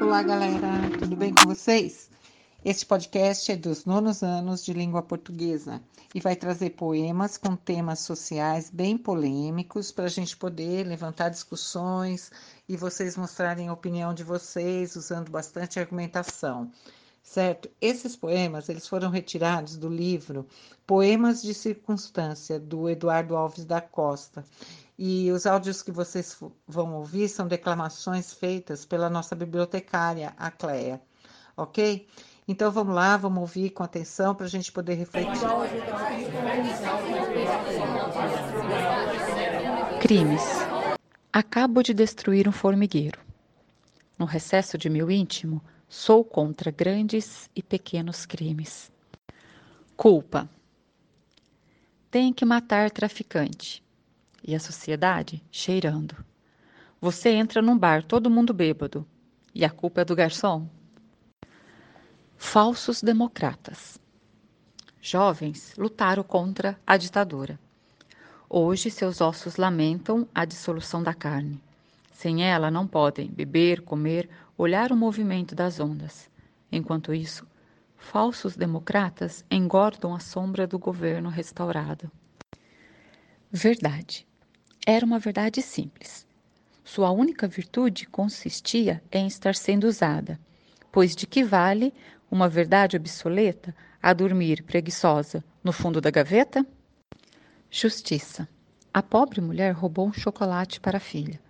Olá, galera, tudo bem com vocês? Este podcast é dos nonos anos de língua portuguesa e vai trazer poemas com temas sociais bem polêmicos para a gente poder levantar discussões e vocês mostrarem a opinião de vocês usando bastante argumentação. Certo? Esses poemas eles foram retirados do livro Poemas de Circunstância do Eduardo Alves da Costa e os áudios que vocês vão ouvir são declamações feitas pela nossa bibliotecária, a Cleia. Ok? Então vamos lá, vamos ouvir com atenção para a gente poder refletir. Crimes. Acabo de destruir um formigueiro. No recesso de meu íntimo, sou contra grandes e pequenos crimes. Culpa. Tem que matar traficante e a sociedade cheirando. Você entra num bar, todo mundo bêbado, e a culpa é do garçom. Falsos democratas. Jovens lutaram contra a ditadura. Hoje seus ossos lamentam a dissolução da carne. Sem ela não podem beber, comer, olhar o movimento das ondas. Enquanto isso, falsos democratas engordam a sombra do governo restaurado. Verdade. Era uma verdade simples. Sua única virtude consistia em estar sendo usada, pois de que vale uma verdade obsoleta a dormir preguiçosa no fundo da gaveta? Justiça. A pobre mulher roubou um chocolate para a filha.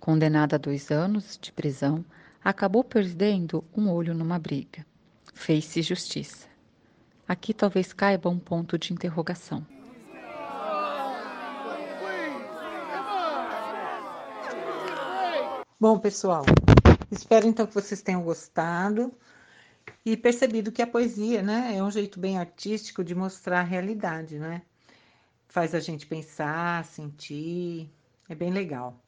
Condenada a dois anos de prisão, acabou perdendo um olho numa briga. Fez-se justiça. Aqui talvez caiba um ponto de interrogação. Bom, pessoal, espero então que vocês tenham gostado e percebido que a poesia, né, é um jeito bem artístico de mostrar a realidade, né? Faz a gente pensar, sentir, é bem legal.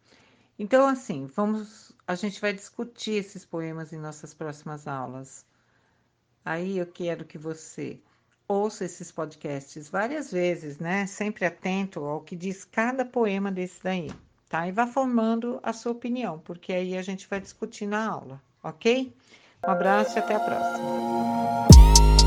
Então, assim, vamos, a gente vai discutir esses poemas em nossas próximas aulas. Aí eu quero que você ouça esses podcasts várias vezes, né? Sempre atento ao que diz cada poema desse daí tá? E vá formando a sua opinião, porque aí a gente vai discutir na aula, ok? Um abraço e até a próxima.